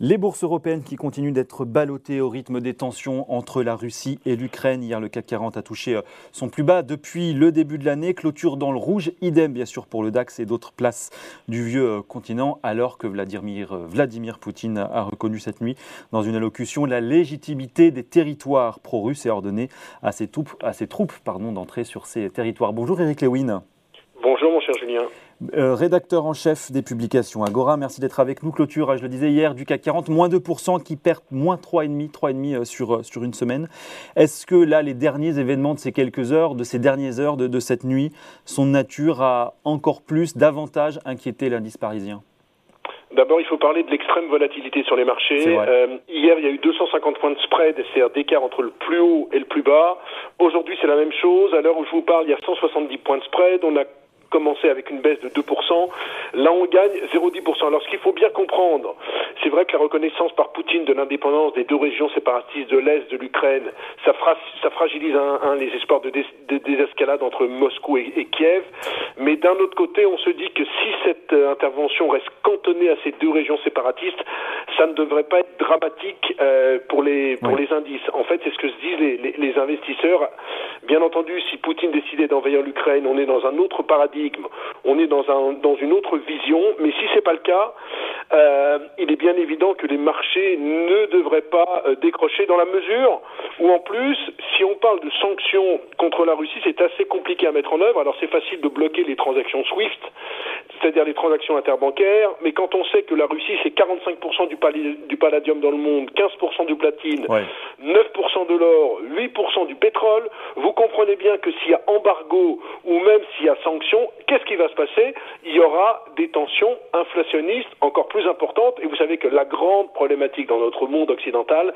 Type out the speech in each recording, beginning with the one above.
Les bourses européennes qui continuent d'être ballottées au rythme des tensions entre la Russie et l'Ukraine. Hier, le CAC 40 a touché euh, son plus bas depuis le début de l'année. Clôture dans le rouge, idem bien sûr pour le DAX et d'autres places du vieux euh, continent, alors que Vladimir, euh, Vladimir Poutine a reconnu cette nuit dans une allocution la légitimité des territoires pro-russes et ordonné à ses troupes, à ses troupes d'entrer sur ces territoires. Bonjour Eric Lewin. Bonjour mon cher Julien. Euh, rédacteur en chef des publications Agora, merci d'être avec nous. Clôture, je le disais hier, du CAC 40, moins 2% qui perd moins 3,5%, 3,5 euh, sur, euh, sur une semaine. Est-ce que là, les derniers événements de ces quelques heures, de ces dernières heures de, cette nuit, sont de nature à encore plus, davantage inquiéter l'indice parisien? D'abord, il faut parler de l'extrême volatilité sur les marchés. hier, il y a eu 250 points de spread, c'est-à-dire d'écart entre le plus haut et le plus bas. Aujourd'hui, c'est la même chose. À l'heure où je vous parle, il y a 170 points de spread. On a commencé avec une baisse de 2%. Là, on gagne 0,10%. Alors, ce qu'il faut bien comprendre, c'est vrai que la reconnaissance par Poutine de l'indépendance des deux régions séparatistes de l'Est de l'Ukraine, ça, ça, fragilise un, les espoirs de, désescalade entre Moscou et, Kiev. Mais d'un autre côté, on se dit que si cette euh, intervention reste cantonnée à ces deux régions séparatistes, ça ne devrait pas être dramatique euh, pour les pour les indices. En fait, c'est ce que se disent les, les investisseurs. Bien entendu, si Poutine décidait d'envahir l'Ukraine, on est dans un autre on est dans, dans une autre vision, mais si ce n'est pas le cas, euh, il est bien évident que les marchés ne devraient pas euh, décrocher dans la mesure où en plus, si on parle de sanctions contre la Russie, c'est assez compliqué à mettre en œuvre. Alors c'est facile de bloquer les transactions SWIFT, c'est-à-dire les transactions interbancaires, mais quand on sait que la Russie c'est 45% du, du, palladium dans le monde, 15% du platine, 9% de l'or, 8% du pétrole, vous comprenez bien que s'il y a embargo ou même s'il y a sanctions, qu'est-ce qui va se passer? Il y aura des tensions inflationnistes encore plus importantes et vous savez que la grande problématique dans notre monde occidental,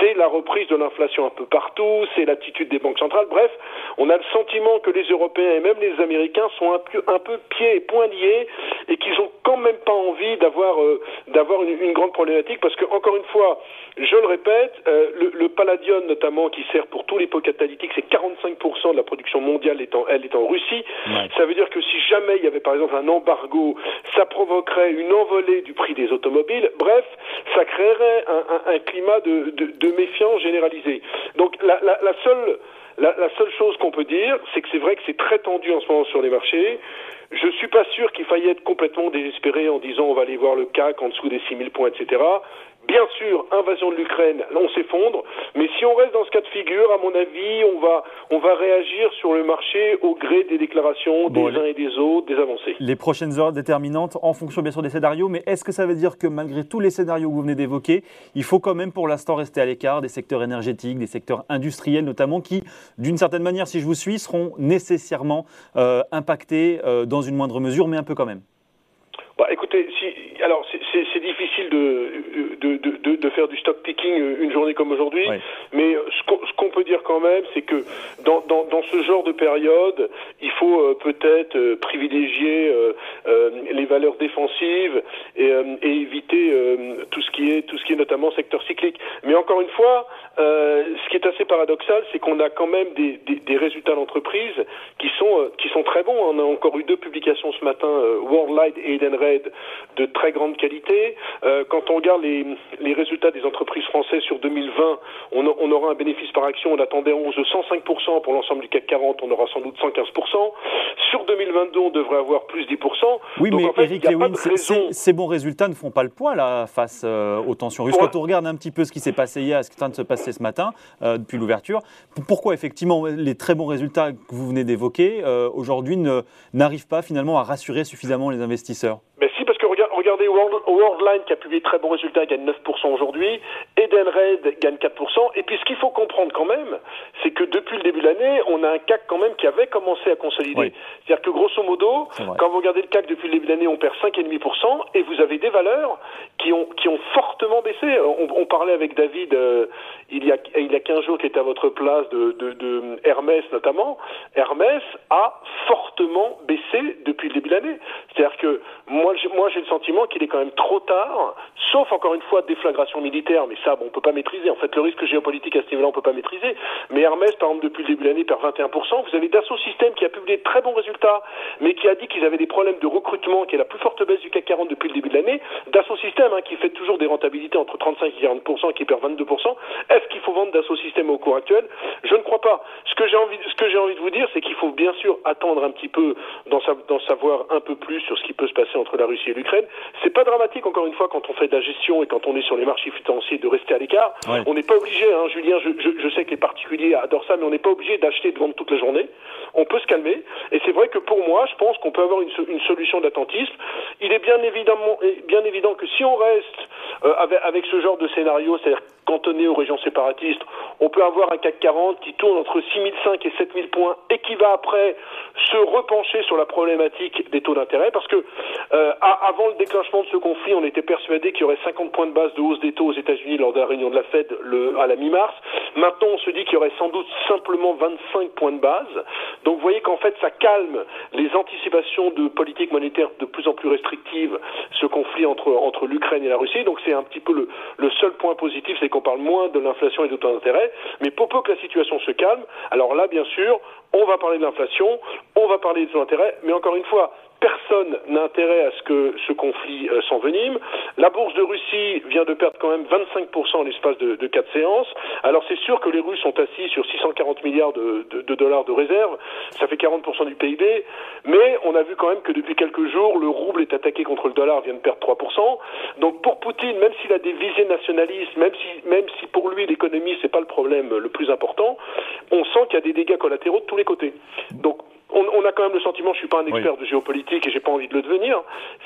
c'est la reprise de l'inflation un peu partout, c'est l'attitude des banques centrales, bref, on a le sentiment que les Européens et même les Américains sont un peu, un peu pieds et poings liés et qu'ils ont quand même pas envie d'avoir euh, d'avoir une, une, grande problématique parce que encore une fois, je le répète, euh, le, le, palladium notamment qui sert pour tous les pots catalytiques, c'est 45% de la production mondiale étant elle est en Russie. Ça veut dire que si jamais il y avait par exemple un embargo, ça provoquerait une envolée du prix des automobiles. Bref, ça créerait un, un, un climat de, de, de, méfiance généralisée. Donc la, la, la seule la, la seule chose qu'on peut dire, c'est que c'est vrai que c'est très tendu en ce moment sur les marchés. Je suis pas sûr qu'il faille être complètement désespéré en disant on va aller voir le CAC en dessous des 6000 points, etc. Bien sûr, invasion de l'Ukraine, là on s'effondre, mais si on reste dans ce cas de figure, à mon avis, on va, on va réagir sur le marché au gré des déclarations des uns et des autres, des avancées. Les prochaines heures déterminantes en fonction bien sûr des scénarios, mais est-ce que ça veut dire que malgré tous les scénarios que vous venez d'évoquer, il faut quand même pour l'instant rester à l'écart des secteurs énergétiques, des secteurs industriels notamment, qui, d'une certaine manière, si je vous suis, seront nécessairement euh, impactés euh, dans une moindre mesure, mais un peu quand même? Bah, écoutez, si, alors c'est difficile de, de, faire du stock picking euh, une journée comme aujourd'hui, mais euh, ce qu'on peut dire quand même, c'est que dans, dans, dans, ce genre de période, il faut euh, peut-être privilégier les valeurs défensives et, et éviter tout ce qui est tout ce qui est notamment secteur cyclique. Mais encore une fois, ce qui est assez paradoxal, c'est qu'on a quand même des, des, des résultats d'entreprise qui sont qui sont très bons. On a encore eu deux publications ce matin, Worldlight et Edenred de très grande qualité. Quand on regarde les, les, résultats des entreprises françaises sur 2020, on, on, aura un bénéfice par action, on attendait 11 de 105% pour l'ensemble du CAC 40, on aura sans doute 115%. Sur 2022, on devrait avoir plus 10%. Oui, mais Eric Lewin, ces bons résultats ne font pas le poids là, face euh, aux tensions russes. Quand on regarde un petit peu ce qui s'est passé hier, ce qui est en train de se passer ce matin, euh, depuis l'ouverture, pourquoi effectivement les très bons résultats que vous venez d'évoquer aujourd'hui n'arrivent pas finalement à rassurer suffisamment les investisseurs? Worldline qui a publié très bons résultats, gagne 9% aujourd'hui. Edenred gagne 4%. Et puis ce qu'il faut comprendre quand même, c'est que depuis le début de l'année, on a un CAC quand même qui avait commencé à consolider. C'est-à-dire que grosso modo, quand vous regardez le CAC depuis le début de l'année, on perd 5,5% et vous avez des valeurs qui ont, qui ont fortement baissé. On, parlait avec David euh, il, y a, il y a 15 jours qui était à votre place de, de, de Hermès notamment. Hermès a fortement baissé depuis le début de l'année. C'est-à-dire que moi, moi j'ai le sentiment qu'il est quand même trop trop tard, sauf encore une fois déflagration militaire, mais ça, bon, on peut pas maîtriser. En fait, le risque géopolitique à ce niveau-là, on peut pas maîtriser. Mais Hermès, par exemple, depuis le début de l'année, perd 21%. Vous avez Dassault Systèmes qui a publié de très bons résultats, mais qui a dit qu'ils avaient des problèmes de recrutement, qui est la plus forte baisse du CAC 40 depuis le début de l'année. Dassault Systèmes, hein, qui fait toujours des rentabilités entre 35 et 40%, qui perd 22%. Est-ce qu'il faut vendre Dassault Systèmes au cours actuel? Je ne crois pas. Ce que j'ai envie, ce que j'ai envie de vous dire, c'est qu'il faut bien sûr attendre un petit peu d'en savoir un peu plus sur ce qui peut se passer entre la Russie et l'Ukraine. C'est pas dramatique, encore une fois, quand on fait de la gestion et quand on est sur les marchés financiers, de rester à l'écart. On n'est pas obligé, hein, Julien, je, je, je, sais que les particuliers adorent ça, mais on n'est pas obligé d'acheter et de vendre toute la journée. On peut se calmer. Et que pour moi, je pense qu'on peut avoir une, solution d'attentisme. Il est bien évidemment, évident que si on reste euh, avec, avec, ce genre de scénario, c'est-à-dire cantonné aux régions séparatistes, on peut avoir un CAC 40 qui tourne entre 6005 et 7000 points et qui va après se repencher sur la problématique des taux d'intérêt parce que euh, avant le déclenchement de ce conflit, on était persuadé qu'il y aurait 50 points de base de hausse des taux aux États-Unis lors de la réunion de la Fed à la mi-mars. Maintenant, on se dit qu'il y aurait sans doute simplement 25 points de base. Donc, vous voyez qu'en fait, ça calme les anticipations de politique monétaire de plus en plus restrictive, ce conflit entre, entre l'Ukraine et la Russie. Donc, c'est un petit peu le, le seul point positif, c'est qu'on parle moins de l'inflation et de taux d'intérêt. Mais pour peu que la situation se calme, alors là, bien sûr, on va parler de l'inflation, on va parler des taux d'intérêt, mais encore une fois, Personne n'a intérêt à ce que ce conflit euh, s'envenime. La bourse de Russie vient de perdre quand même 25% en l'espace de, de quatre séances. Alors c'est sûr que les Russes sont assis sur 640 milliards de, dollars de réserve, ça fait 40% du PIB, mais on a vu quand même que depuis quelques jours, le rouble est attaqué contre le dollar, vient de perdre 3%. Donc pour Poutine, même s'il a des visées nationalistes, même si, pour lui l'économie c'est pas le problème le plus important, on sent qu'il y a des dégâts collatéraux de tous les côtés. Quand même le sentiment, je suis pas un expert oui. de géopolitique et j'ai pas envie de le devenir,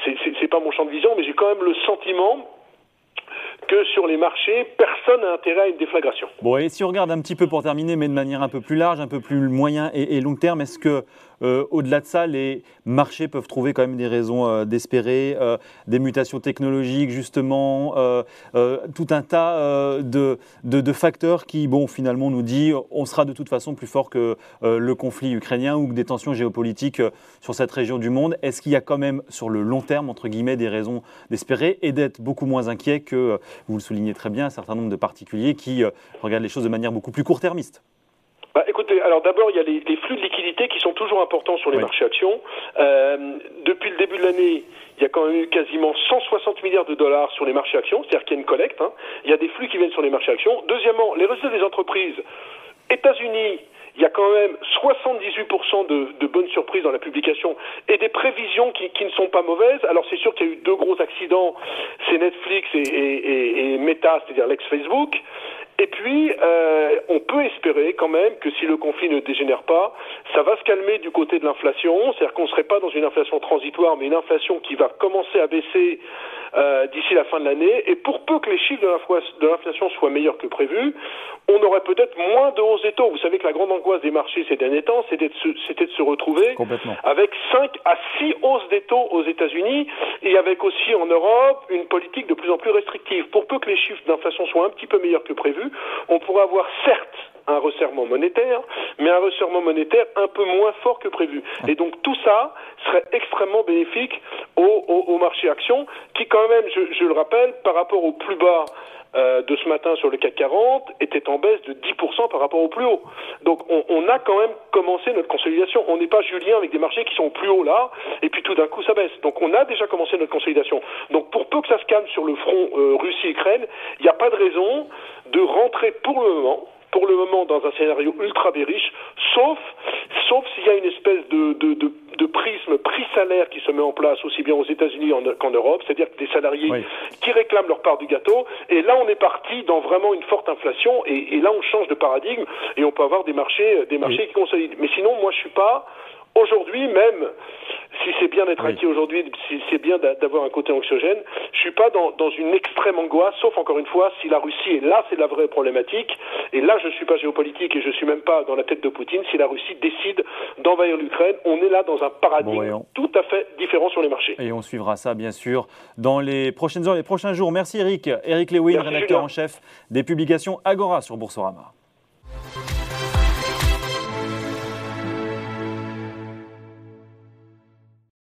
c'est pas mon champ de vision, mais j'ai quand même le sentiment que sur les marchés, personne n'a intérêt à une déflagration. Bon, et si on regarde un petit peu pour terminer, mais de manière un peu plus large, un peu plus moyen et, et long terme, est-ce que euh, au-delà de ça, les marchés peuvent trouver quand même des raisons euh, d'espérer, euh, des mutations technologiques justement, tout un tas de, facteurs qui, bon, finalement nous dit on sera de toute façon plus fort que le conflit ukrainien ou que des tensions géopolitiques sur cette région du monde. Est-ce qu'il y a quand même sur le long terme, entre guillemets, des raisons d'espérer et d'être beaucoup moins inquiet que, vous le soulignez très bien, un certain nombre de particuliers qui regardent les choses de manière beaucoup plus court-termiste? Bah, écoutez, alors d'abord, il y a les, les, flux de liquidités qui sont toujours importants sur les oui. marchés actions. Euh, depuis le début de l'année, il y a quand même eu quasiment 160 milliards de dollars sur les marchés actions, c'est-à-dire qu'il y a une collecte. Hein. Il y a des flux qui viennent sur les marchés actions. Deuxièmement, les résultats des entreprises. États-Unis, il y a quand même 78% de, de, bonnes surprises dans la publication et des prévisions qui, qui ne sont pas mauvaises. Alors c'est sûr qu'il y a eu deux gros accidents, c'est Netflix et, et, et, et Meta, c'est-à-dire l'ex-Facebook. Et puis, euh, on peut espérer quand même que si le conflit ne dégénère pas, ça va se calmer du côté de l'inflation, c'est-à-dire qu'on ne serait pas dans une inflation transitoire, mais une inflation qui va commencer à baisser euh, d'ici la fin de l'année. Et pour peu que les chiffres de l'inflation soient meilleurs que prévu, on aurait peut-être moins de hausse des taux. Vous savez que la grande angoisse des marchés ces derniers temps, c'était de, de, se retrouver avec 5 à 6 hausses des taux aux États-Unis et avec aussi en Europe une politique de plus en plus restrictive. Pour peu que les chiffres d'inflation soient un petit peu meilleurs que prévu, on pourrait avoir certes un resserrement monétaire, mais un resserrement monétaire un peu moins fort que prévu. Et donc tout ça serait extrêmement bénéfique au, au, au marché actions, qui quand même, je, je, le rappelle, par rapport au plus bas euh, de ce matin sur le CAC 40, était en baisse de 10% par rapport au plus haut. Donc on, on, a quand même commencé notre consolidation. On n'est pas Julien avec des marchés qui sont au plus haut là, et puis tout d'un coup ça baisse. Donc on a déjà commencé notre consolidation. Donc pour peu que ça se calme sur le front euh, Russie-Ukraine, il n'y a pas de raison de rentrer pour le moment pour le moment dans un scénario ultra bériche, sauf, sauf s'il y a une espèce de, de, de, de prisme prix-salaire qui se met en place aussi bien aux États-Unis qu'en Europe, c'est-à-dire des salariés oui. qui réclament leur part du gâteau. Et là, on est parti dans vraiment une forte inflation, et, et, là, on change de paradigme et on peut avoir des marchés, des marchés oui. qui consolident. Mais sinon, moi, je suis pas Aujourd'hui, même si c'est bien d'être oui. inquiet aujourd'hui, si c'est bien d'avoir un côté anxiogène, je suis pas dans, dans, une extrême angoisse, sauf encore une fois, si la Russie est là, c'est la vraie problématique. Et là, je suis pas géopolitique et je suis même pas dans la tête de Poutine. Si la Russie décide d'envahir l'Ukraine, on est là dans un paradigme bon, tout à fait différent sur les marchés. Et on suivra ça, bien sûr, dans les prochaines heures, les prochains jours. Merci Eric. Eric Lewin, rédacteur en chef des publications Agora sur Boursorama.